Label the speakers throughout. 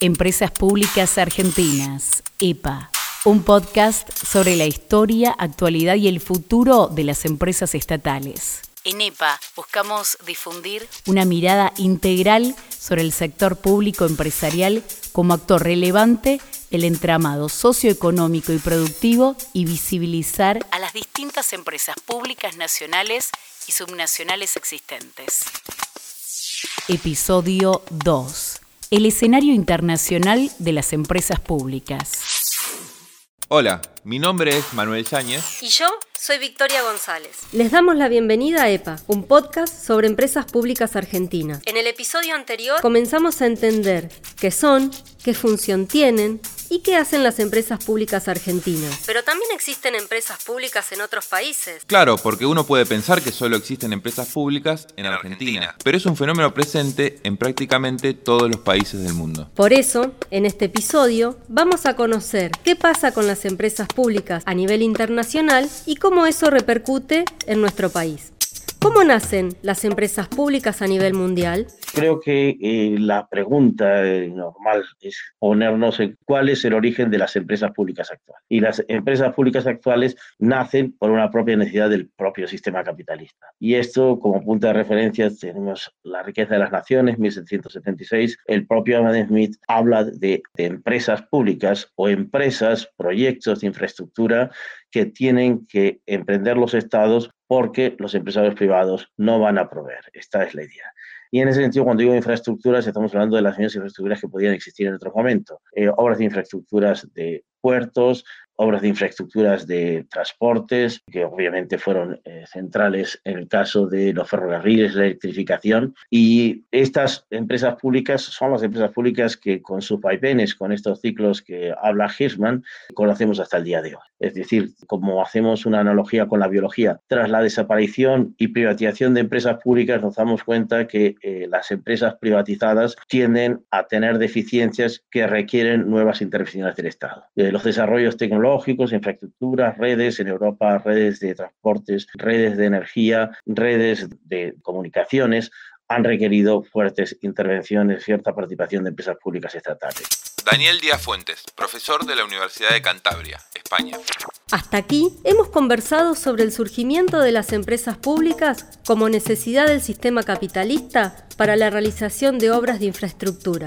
Speaker 1: Empresas Públicas Argentinas, EPA, un podcast sobre la historia, actualidad y el futuro de las empresas estatales. En EPA buscamos difundir una mirada integral sobre el sector público empresarial como actor relevante del entramado socioeconómico y productivo y visibilizar a las distintas empresas públicas nacionales y subnacionales existentes. Episodio 2 el escenario internacional de las empresas públicas.
Speaker 2: Hola, mi nombre es Manuel Yáñez.
Speaker 3: Y yo soy Victoria González.
Speaker 4: Les damos la bienvenida a EPA, un podcast sobre empresas públicas argentinas.
Speaker 3: En el episodio anterior
Speaker 4: comenzamos a entender qué son, qué función tienen y qué hacen las empresas públicas argentinas.
Speaker 3: Pero también existen empresas públicas en otros países.
Speaker 2: Claro, porque uno puede pensar que solo existen empresas públicas en Argentina, pero es un fenómeno presente en prácticamente todos los países del mundo.
Speaker 4: Por eso, en este episodio, vamos a conocer qué pasa con las empresas públicas a nivel internacional y cómo eso repercute en nuestro país. ¿Cómo nacen las empresas públicas a nivel mundial?
Speaker 5: Creo que eh, la pregunta eh, normal es ponernos en cuál es el origen de las empresas públicas actuales. Y las empresas públicas actuales nacen por una propia necesidad del propio sistema capitalista. Y esto, como punto de referencia, tenemos la riqueza de las naciones, 1776. El propio Adam Smith habla de, de empresas públicas o empresas, proyectos de infraestructura que tienen que emprender los estados porque los empresarios privados no van a proveer. Esta es la idea. Y en ese sentido, cuando digo infraestructuras, estamos hablando de las mismas infraestructuras que podían existir en otro momento. Eh, obras de infraestructuras de puertos, obras de infraestructuras de transportes, que obviamente fueron eh, centrales en el caso de los ferrocarriles, la electrificación. Y estas empresas públicas son las empresas públicas que con sus vaivenes, con estos ciclos que habla Hirschman, conocemos hasta el día de hoy. Es decir, como hacemos una analogía con la biología, tras la desaparición y privatización de empresas públicas, nos damos cuenta que eh, las empresas privatizadas tienden a tener deficiencias que requieren nuevas intervenciones del Estado. Eh, los desarrollos tecnológicos infraestructuras, redes en Europa, redes de transportes, redes de energía, redes de comunicaciones, han requerido fuertes intervenciones, cierta participación de empresas públicas estatales.
Speaker 2: Daniel Díaz Fuentes, profesor de la Universidad de Cantabria, España.
Speaker 4: Hasta aquí hemos conversado sobre el surgimiento de las empresas públicas como necesidad del sistema capitalista para la realización de obras de infraestructura.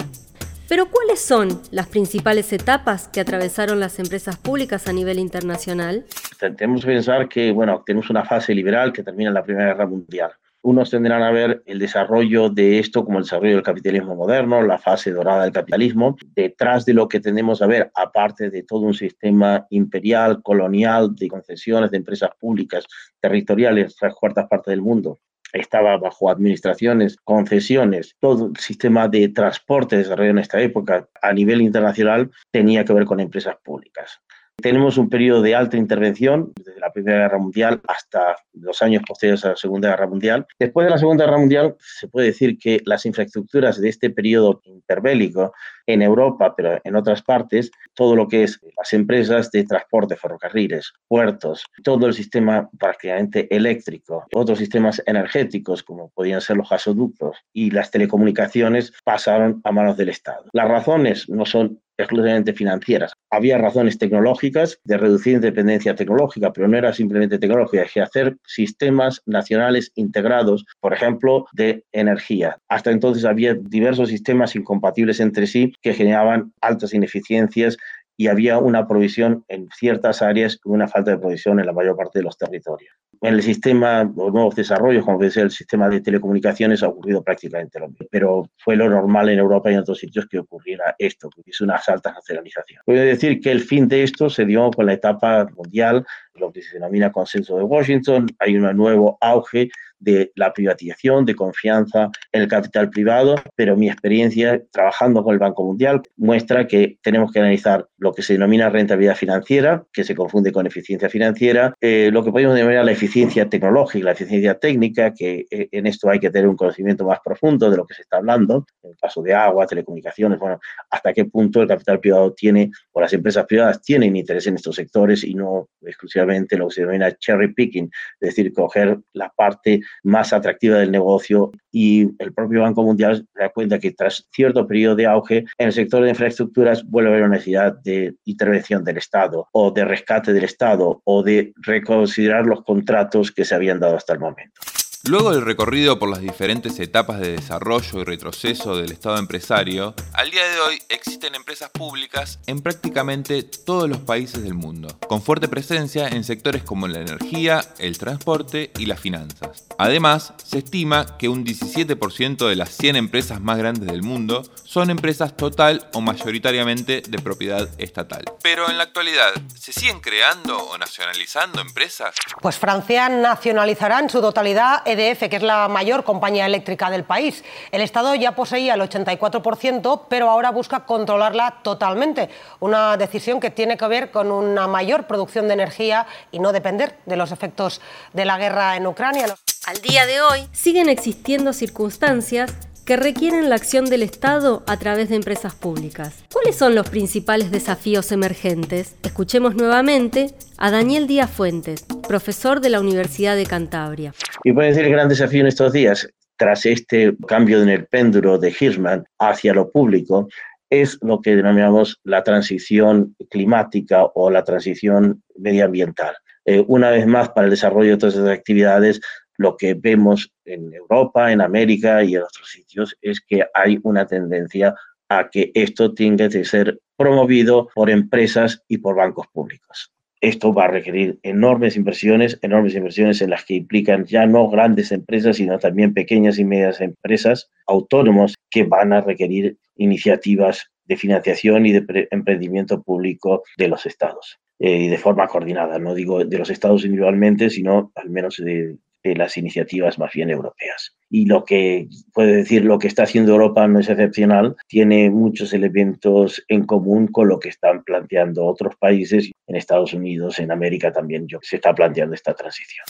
Speaker 4: Pero ¿cuáles son las principales etapas que atravesaron las empresas públicas a nivel internacional?
Speaker 5: Tenemos que pensar que, bueno, tenemos una fase liberal que termina en la Primera Guerra Mundial. Unos tendrán a ver el desarrollo de esto como el desarrollo del capitalismo moderno, la fase dorada del capitalismo, detrás de lo que tenemos a ver, aparte de todo un sistema imperial, colonial, de concesiones de empresas públicas territoriales, tres cuartas partes del mundo, estaba bajo administraciones, concesiones, todo el sistema de transporte desarrollado en esta época a nivel internacional tenía que ver con empresas públicas. Tenemos un periodo de alta intervención desde la Primera Guerra Mundial hasta los años posteriores a la Segunda Guerra Mundial. Después de la Segunda Guerra Mundial, se puede decir que las infraestructuras de este periodo interbélico en Europa, pero en otras partes, todo lo que es las empresas de transporte, ferrocarriles, puertos, todo el sistema prácticamente eléctrico, otros sistemas energéticos como podían ser los gasoductos y las telecomunicaciones pasaron a manos del Estado. Las razones no son exclusivamente financieras. Había razones tecnológicas de reducir dependencia tecnológica, pero no era simplemente tecnológica, que hacer sistemas nacionales integrados, por ejemplo, de energía. Hasta entonces había diversos sistemas incompatibles entre sí que generaban altas ineficiencias y había una provisión en ciertas áreas y una falta de provisión en la mayor parte de los territorios. En el sistema, los nuevos desarrollos, como ser el sistema de telecomunicaciones, ha ocurrido prácticamente lo mismo. Pero fue lo normal en Europa y en otros sitios que ocurriera esto, que hubiese una alta nacionalización. Puedo decir que el fin de esto se dio con la etapa mundial, lo que se denomina consenso de Washington. Hay un nuevo auge de la privatización, de confianza en el capital privado, pero mi experiencia trabajando con el Banco Mundial muestra que tenemos que analizar lo que se denomina rentabilidad financiera, que se confunde con eficiencia financiera, eh, lo que podemos denominar la eficiencia tecnológica, la eficiencia técnica, que eh, en esto hay que tener un conocimiento más profundo de lo que se está hablando, caso de agua, telecomunicaciones, bueno, hasta qué punto el capital privado tiene o las empresas privadas tienen interés en estos sectores y no exclusivamente lo que se denomina cherry picking, es decir, coger la parte más atractiva del negocio y el propio Banco Mundial se da cuenta que tras cierto periodo de auge en el sector de infraestructuras vuelve a haber una necesidad de intervención del Estado o de rescate del Estado o de reconsiderar los contratos que se habían dado hasta el momento.
Speaker 2: Luego del recorrido por las diferentes etapas de desarrollo y retroceso del Estado empresario, al día de hoy existen empresas públicas en prácticamente todos los países del mundo, con fuerte presencia en sectores como la energía, el transporte y las finanzas. Además, se estima que un 17% de las 100 empresas más grandes del mundo son empresas total o mayoritariamente de propiedad estatal. Pero en la actualidad, ¿se siguen creando o nacionalizando empresas?
Speaker 6: Pues Francia nacionalizará en su totalidad EDF, que es la mayor compañía eléctrica del país. El Estado ya poseía el 84%, pero ahora busca controlarla totalmente. Una decisión que tiene que ver con una mayor producción de energía y no depender de los efectos de la guerra en Ucrania.
Speaker 4: Al día de hoy siguen existiendo circunstancias que requieren la acción del Estado a través de empresas públicas. ¿Cuáles son los principales desafíos emergentes? Escuchemos nuevamente a Daniel Díaz Fuentes, profesor de la Universidad de Cantabria.
Speaker 5: Y puede decir el gran desafío en estos días, tras este cambio en el péndulo de Hirschman hacia lo público, es lo que denominamos la transición climática o la transición medioambiental. Eh, una vez más, para el desarrollo de todas esas actividades, lo que vemos en Europa, en América y en otros sitios es que hay una tendencia a que esto tenga que ser promovido por empresas y por bancos públicos. Esto va a requerir enormes inversiones, enormes inversiones en las que implican ya no grandes empresas, sino también pequeñas y medias empresas, autónomos, que van a requerir iniciativas de financiación y de emprendimiento público de los estados eh, y de forma coordinada. No digo de los estados individualmente, sino al menos de, de las iniciativas más bien europeas. Y lo que puede decir lo que está haciendo Europa no es excepcional, tiene muchos elementos en común con lo que están planteando otros países. En Estados Unidos, en América también se está planteando esta transición.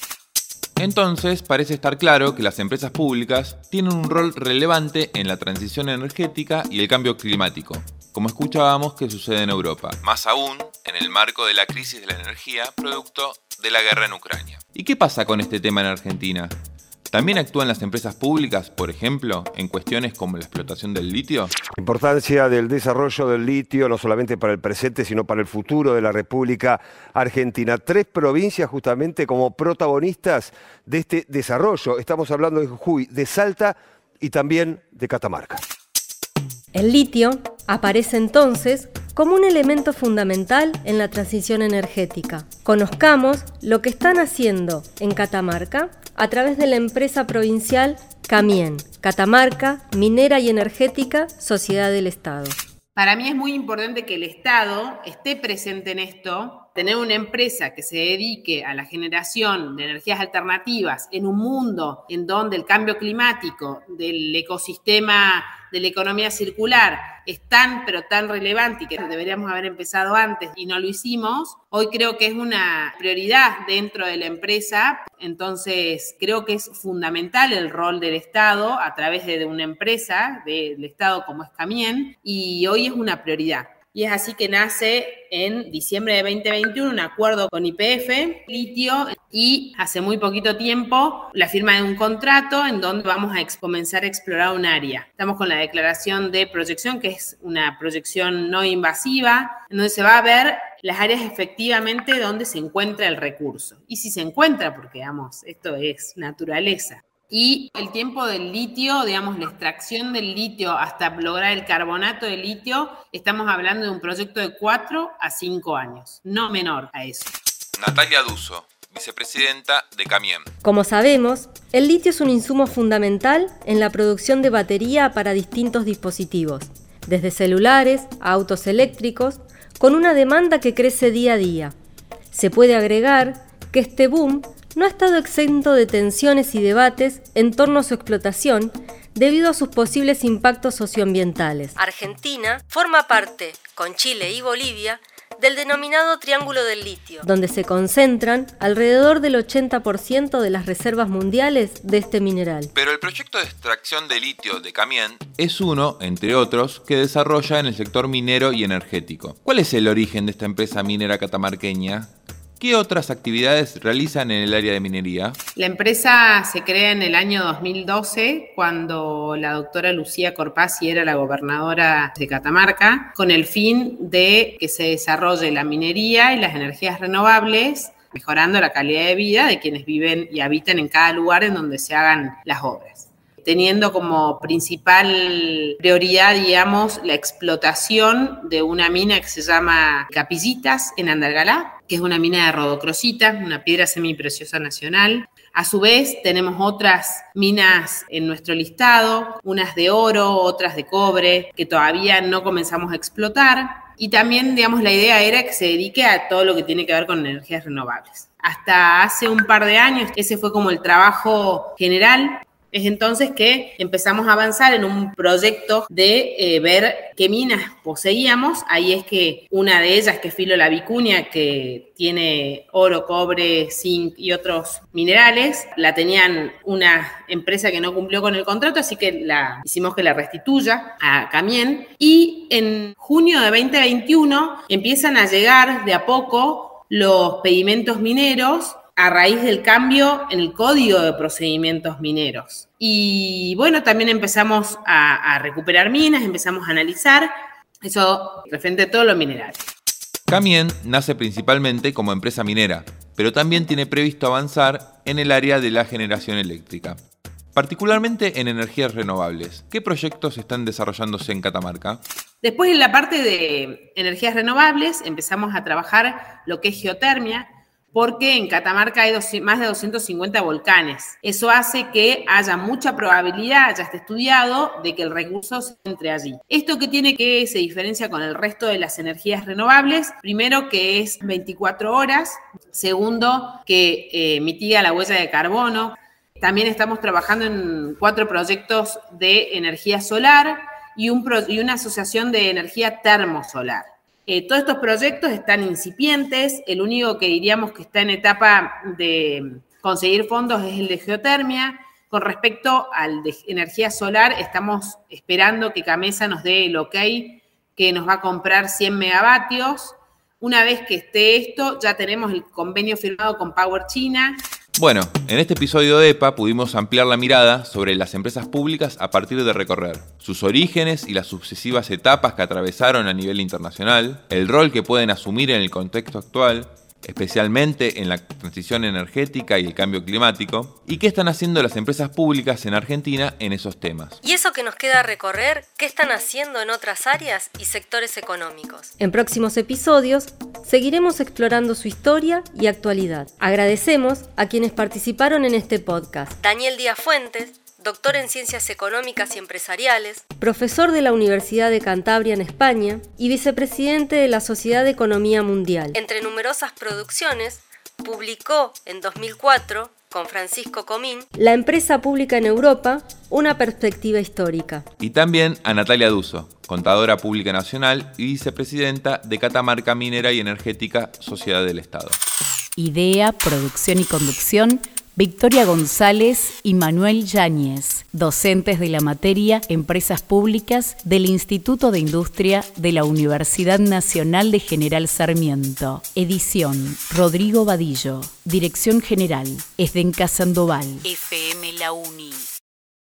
Speaker 2: Entonces, parece estar claro que las empresas públicas tienen un rol relevante en la transición energética y el cambio climático, como escuchábamos que sucede en Europa, más aún en el marco de la crisis de la energía producto de la guerra en Ucrania. ¿Y qué pasa con este tema en Argentina? ¿También actúan las empresas públicas, por ejemplo, en cuestiones como la explotación del litio?
Speaker 7: La importancia del desarrollo del litio, no solamente para el presente, sino para el futuro de la República Argentina. Tres provincias justamente como protagonistas de este desarrollo. Estamos hablando de Jujuy, de Salta y también de Catamarca.
Speaker 4: El litio aparece entonces como un elemento fundamental en la transición energética. Conozcamos lo que están haciendo en Catamarca a través de la empresa provincial Camien, Catamarca, Minera y Energética, Sociedad del Estado.
Speaker 8: Para mí es muy importante que el Estado esté presente en esto, tener una empresa que se dedique a la generación de energías alternativas en un mundo en donde el cambio climático del ecosistema de la economía circular es tan, pero tan relevante y que deberíamos haber empezado antes y no lo hicimos, hoy creo que es una prioridad dentro de la empresa. Entonces, creo que es fundamental el rol del Estado a través de una empresa, del Estado como es Camien, y hoy es una prioridad. Y es así que nace en diciembre de 2021 un acuerdo con IPF, litio, y hace muy poquito tiempo la firma de un contrato en donde vamos a comenzar a explorar un área. Estamos con la declaración de proyección, que es una proyección no invasiva, en donde se va a ver las áreas efectivamente donde se encuentra el recurso. Y si se encuentra, porque, digamos, esto es naturaleza. Y el tiempo del litio, digamos, la extracción del litio hasta lograr el carbonato de litio, estamos hablando de un proyecto de 4 a 5 años, no menor a eso.
Speaker 2: Natalia Duso, vicepresidenta de Camien.
Speaker 4: Como sabemos, el litio es un insumo fundamental en la producción de batería para distintos dispositivos, desde celulares a autos eléctricos, con una demanda que crece día a día. Se puede agregar que este boom no ha estado exento de tensiones y debates en torno a su explotación debido a sus posibles impactos socioambientales. Argentina forma parte, con Chile y Bolivia, del denominado Triángulo del Litio, donde se concentran alrededor del 80% de las reservas mundiales de este mineral.
Speaker 2: Pero el proyecto de extracción de litio de Camien es uno, entre otros, que desarrolla en el sector minero y energético. ¿Cuál es el origen de esta empresa minera catamarqueña? ¿Qué otras actividades realizan en el área de minería?
Speaker 8: La empresa se crea en el año 2012 cuando la doctora Lucía Corpasi era la gobernadora de Catamarca, con el fin de que se desarrolle la minería y las energías renovables mejorando la calidad de vida de quienes viven y habitan en cada lugar en donde se hagan las obras teniendo como principal prioridad, digamos, la explotación de una mina que se llama Capillitas en Andalgalá, que es una mina de rodocrosita, una piedra semipreciosa nacional. A su vez, tenemos otras minas en nuestro listado, unas de oro, otras de cobre, que todavía no comenzamos a explotar. Y también, digamos, la idea era que se dedique a todo lo que tiene que ver con energías renovables. Hasta hace un par de años, ese fue como el trabajo general es entonces que empezamos a avanzar en un proyecto de eh, ver qué minas poseíamos. Ahí es que una de ellas, que es Filo la Vicuña, que tiene oro, cobre, zinc y otros minerales, la tenían una empresa que no cumplió con el contrato, así que la hicimos que la restituya a Camien. Y en junio de 2021 empiezan a llegar de a poco los pedimentos mineros a raíz del cambio en el código de procedimientos mineros. Y bueno, también empezamos a, recuperar minas, empezamos a analizar eso referente a todo lo mineral.
Speaker 2: Camien nace principalmente como empresa minera, pero también tiene previsto avanzar en el área de la generación eléctrica, particularmente en energías renovables. ¿Qué proyectos están desarrollándose en Catamarca?
Speaker 8: Después en la parte de energías renovables empezamos a trabajar lo que es geotermia, porque en Catamarca hay más de 250 volcanes. Eso hace que haya mucha probabilidad, ya está estudiado, de que el recurso se entre allí. Esto que tiene que se diferencia con el resto de las energías renovables, primero que es 24 horas, segundo que eh, mitiga la huella de carbono. También estamos trabajando en cuatro proyectos de energía solar y, y una asociación de energía termosolar. Eh, todos estos proyectos están incipientes, el único que diríamos que está en etapa de conseguir fondos es el de geotermia. Con respecto al de energía solar, estamos esperando que Camesa nos dé el ok que nos va a comprar 100 megavatios. Una vez que esté esto, ya tenemos el convenio firmado con Power China
Speaker 2: bueno, en este episodio de EPA pudimos ampliar la mirada sobre las empresas públicas a partir de recorrer sus orígenes y las sucesivas etapas que atravesaron a nivel internacional, el rol que pueden asumir en el contexto actual, especialmente en la transición energética y el cambio climático, y qué están haciendo las empresas públicas en Argentina en esos temas.
Speaker 3: ¿Y eso que nos queda recorrer? ¿Qué están haciendo en otras áreas y sectores económicos?
Speaker 4: En próximos episodios seguiremos explorando su historia y actualidad. Agradecemos a quienes participaron en este podcast.
Speaker 3: Daniel Díaz Fuentes, doctor en Ciencias Económicas y Empresariales,
Speaker 4: profesor de la Universidad de Cantabria en España y vicepresidente de la Sociedad de Economía Mundial.
Speaker 3: Entre numerosas producciones, publicó en 2004 con Francisco Comín,
Speaker 4: La empresa pública en Europa, una perspectiva histórica.
Speaker 2: Y también a Natalia Duso, contadora pública nacional y vicepresidenta de Catamarca Minera y Energética, Sociedad del Estado.
Speaker 1: Idea, producción y conducción, Victoria González y Manuel Yáñez, docentes de la materia Empresas Públicas del Instituto de Industria de la Universidad Nacional de General Sarmiento. Edición Rodrigo Vadillo. Dirección General Esdenca Sandoval. FM La Uni.